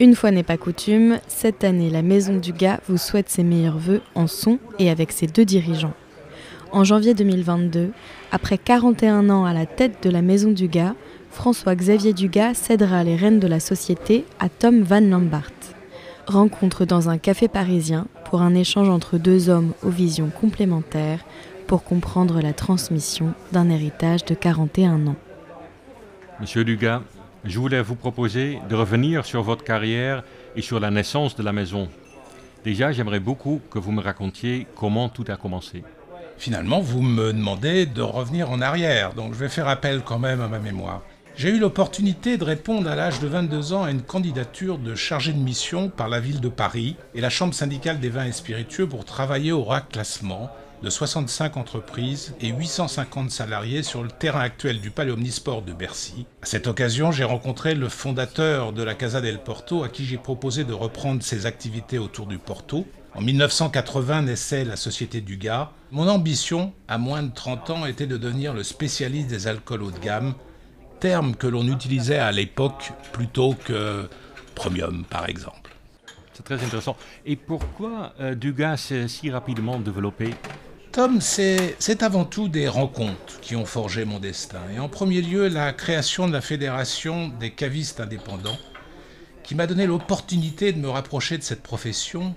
Une fois n'est pas coutume, cette année, la Maison du Gars vous souhaite ses meilleurs voeux en son et avec ses deux dirigeants. En janvier 2022, après 41 ans à la tête de la Maison du Gars, François-Xavier Dugas cédera les rênes de la société à Tom Van Lambart. Rencontre dans un café parisien pour un échange entre deux hommes aux visions complémentaires pour comprendre la transmission d'un héritage de 41 ans. Monsieur Dugas, je voulais vous proposer de revenir sur votre carrière et sur la naissance de la maison. Déjà, j'aimerais beaucoup que vous me racontiez comment tout a commencé. Finalement, vous me demandez de revenir en arrière, donc je vais faire appel quand même à ma mémoire. J'ai eu l'opportunité de répondre à l'âge de 22 ans à une candidature de chargé de mission par la ville de Paris et la Chambre syndicale des vins et spiritueux pour travailler au RAC classement de 65 entreprises et 850 salariés sur le terrain actuel du Palais Omnisport de Bercy. À cette occasion, j'ai rencontré le fondateur de la Casa del Porto à qui j'ai proposé de reprendre ses activités autour du Porto. En 1980 naissait la Société du Gars. Mon ambition, à moins de 30 ans, était de devenir le spécialiste des alcools haut de gamme terme que l'on utilisait à l'époque plutôt que premium, par exemple. C'est très intéressant. Et pourquoi euh, s'est si rapidement développé? C'est avant tout des rencontres qui ont forgé mon destin. Et en premier lieu, la création de la Fédération des cavistes indépendants, qui m'a donné l'opportunité de me rapprocher de cette profession,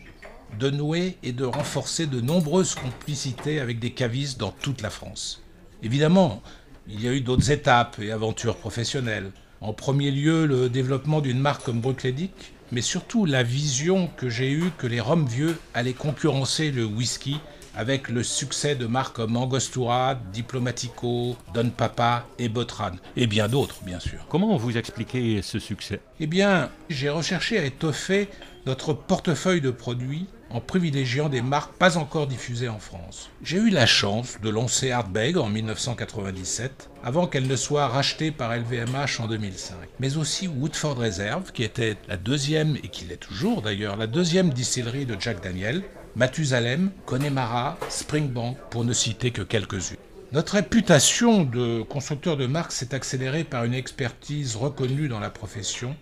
de nouer et de renforcer de nombreuses complicités avec des cavistes dans toute la France. Évidemment, il y a eu d'autres étapes et aventures professionnelles. En premier lieu, le développement d'une marque comme Bruichladdich, mais surtout la vision que j'ai eue que les rhums vieux allaient concurrencer le whisky avec le succès de marques comme Angostura, Diplomatico, Don Papa et Botran, et bien d'autres, bien sûr. Comment vous expliquez ce succès? Eh bien, j'ai recherché à étoffer notre portefeuille de produits en privilégiant des marques pas encore diffusées en France. J'ai eu la chance de lancer Artbeg en 1997, avant qu'elle ne soit rachetée par LVMH en 2005, mais aussi Woodford Reserve, qui était la deuxième, et qui l'est toujours d'ailleurs, la deuxième distillerie de Jack Daniel, Mathusalem, Connemara, Springbank, pour ne citer que quelques-unes. Notre réputation de constructeur de marques s'est accélérée par une expertise reconnue dans la profession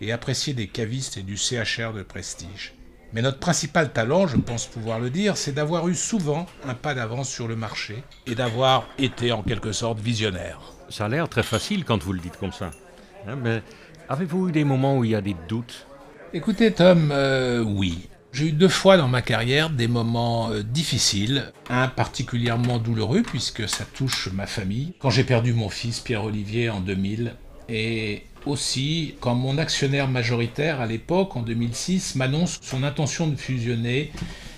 et appréciée des cavistes et du CHR de prestige. Mais notre principal talent, je pense pouvoir le dire, c'est d'avoir eu souvent un pas d'avance sur le marché et d'avoir été en quelque sorte visionnaire. Ça a l'air très facile quand vous le dites comme ça. Hein, mais avez-vous eu des moments où il y a des doutes? Écoutez Tom, euh, oui. J'ai eu deux fois dans ma carrière des moments euh, difficiles, un particulièrement douloureux puisque ça touche ma famille, quand j'ai perdu mon fils Pierre-Olivier en 2000, et aussi quand mon actionnaire majoritaire à l'époque, en 2006, m'annonce son intention de fusionner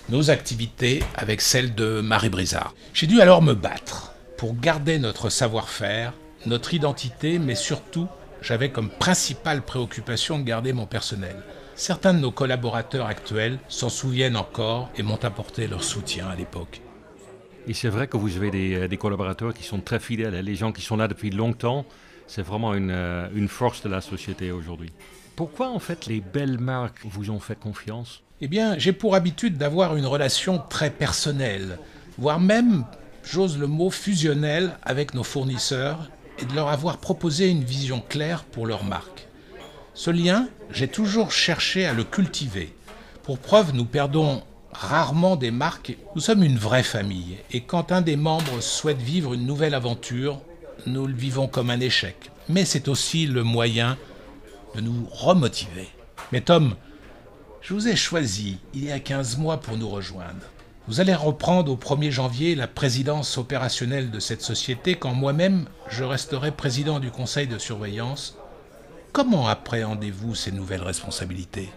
nos activités avec celles de Marie Brizard. J'ai dû alors me battre pour garder notre savoir-faire, notre identité, mais surtout, j'avais comme principale préoccupation de garder mon personnel. Certains de nos collaborateurs actuels s'en souviennent encore et m'ont apporté leur soutien à l'époque. Et c'est vrai que vous avez des, euh, collaborateurs qui sont très fidèles, hein. les gens qui sont là depuis longtemps, c'est vraiment une, euh, une, force de la société aujourd'hui. Pourquoi en fait les belles marques vous ont fait confiance? Eh bien, j'ai pour habitude d'avoir une relation très personnelle, voire même, j'ose le mot, fusionnelle avec nos fournisseurs et de leur avoir proposé une vision claire pour leur marque. Ce lien, j'ai toujours cherché à le cultiver. Pour preuve, nous perdons rarement des marques. Nous sommes une vraie famille. Et quand un des membres souhaite vivre une nouvelle aventure, nous le vivons comme un échec. Mais c'est aussi le moyen de nous remotiver. Mais Tom, je vous ai choisi il y a 15 mois pour nous rejoindre. Vous allez reprendre au 1er janvier la présidence opérationnelle de cette société quand moi-même je resterai président du conseil de surveillance Comment appréhendez-vous ces nouvelles responsabilités?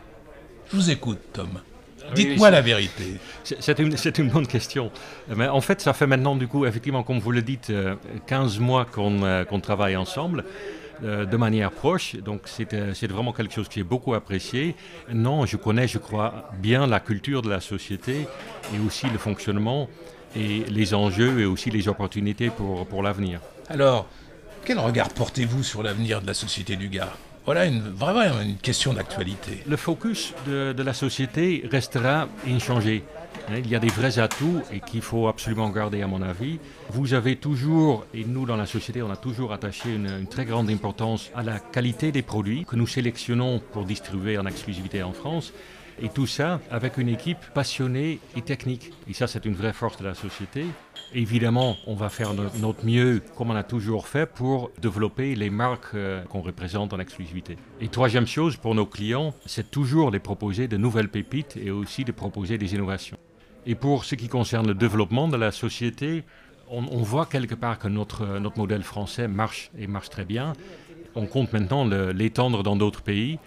Je vous écoute, Tom. Dites-moi la vérité. C'est une, bonne question. Mais en fait, ça fait maintenant, du coup, effectivement, comme vous le dites, 15 euh, mois euh, qu'on travaille ensemble euh, de manière proche. Donc, c'est vraiment quelque chose que j'ai beaucoup apprécié. Non, je connais, je crois, bien la culture de la société et aussi le fonctionnement et les enjeux et aussi les opportunités pour, pour l'avenir. Alors, quel regard portez-vous sur l'avenir de la société du Gard voilà une, vraiment une question d'actualité. Le focus de, la société restera inchangé. Hein, il y a des vrais atouts et qu'il faut absolument garder à mon avis. Vous avez toujours, et nous dans la société, on a toujours attaché une, une, très grande importance à la qualité des produits que nous sélectionnons pour distribuer en exclusivité en France. Et tout ça avec une équipe passionnée et technique. Et ça, c'est une vraie force de la société. Évidemment, on va faire notre mieux, comme on a toujours fait, pour développer les marques euh, qu'on représente en exclusivité. Et troisième chose, pour nos clients, c'est toujours de proposer de nouvelles pépites et aussi de proposer des innovations. Et pour ce qui concerne le développement de la société, on, voit quelque part que notre, notre modèle français marche et marche très bien. On compte maintenant l'étendre dans d'autres pays.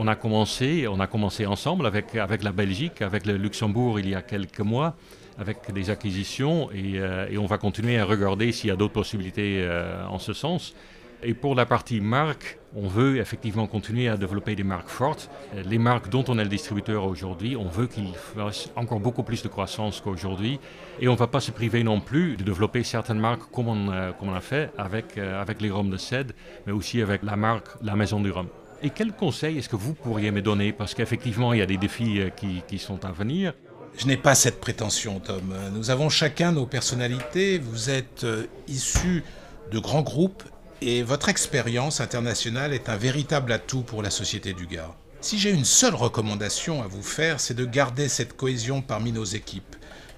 On a commencé, on a commencé ensemble avec, la Belgique, avec le Luxembourg il y a quelques mois, avec des acquisitions, et, euh, on va continuer à regarder s'il y a d'autres possibilités euh, en ce sens. Et pour la partie marque, on veut effectivement continuer à développer des marques fortes. Les marques dont on est le distributeur aujourd'hui, on veut qu'ils fassent encore beaucoup plus de croissance qu'aujourd'hui. Et on ne va pas se priver non plus de développer certaines marques comme on, euh, a fait avec, les rhums de Cède, mais aussi avec la marque La Maison du Rhum. Et quels conseils est-ce que vous pourriez me donner? Parce qu'effectivement, il y a des défis euh, qui, qui sont à venir. Je n'ai pas cette prétention, Tom. Nous avons chacun nos personnalités. Vous êtes euh, issus de grands groupes et votre expérience internationale est un véritable atout pour la Société du Gard. Si j'ai une seule recommandation à vous faire, c'est de garder cette cohésion parmi nos équipes,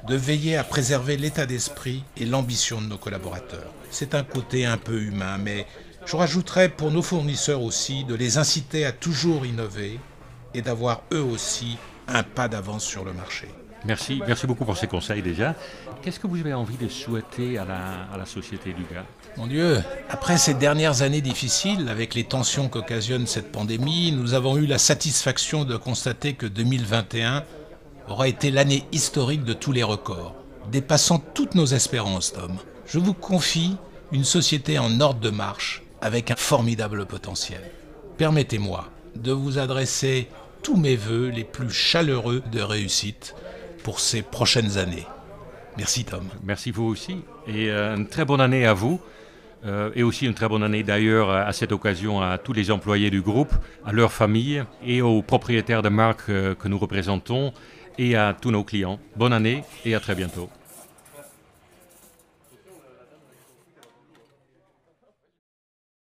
de veiller à préserver l'état d'esprit et l'ambition de nos collaborateurs. C'est un côté un peu humain, mais je rajouterais pour nos fournisseurs aussi de les inciter à toujours innover et d'avoir eux aussi un pas d'avance sur le marché. Merci, merci beaucoup pour ces conseils déjà. Qu'est-ce que vous avez envie de souhaiter à la, à la Société du Gars? Mon Dieu, après ces dernières années difficiles, avec les tensions qu'occasionne cette pandémie, nous avons eu la satisfaction de constater que 2021 aura été l'année historique de tous les records, dépassant toutes nos espérances, Tom. Je vous confie une société en ordre de marche, avec un formidable potentiel. Permettez-moi de vous adresser tous mes voeux les plus chaleureux de réussite pour ces prochaines années. Merci Tom. Merci vous aussi. Et euh, une très bonne année à vous. Euh, et aussi une très bonne année d'ailleurs à cette occasion à tous les employés du groupe, à leurs familles et aux propriétaires de marques euh, que nous représentons et à tous nos clients. Bonne année et à très bientôt.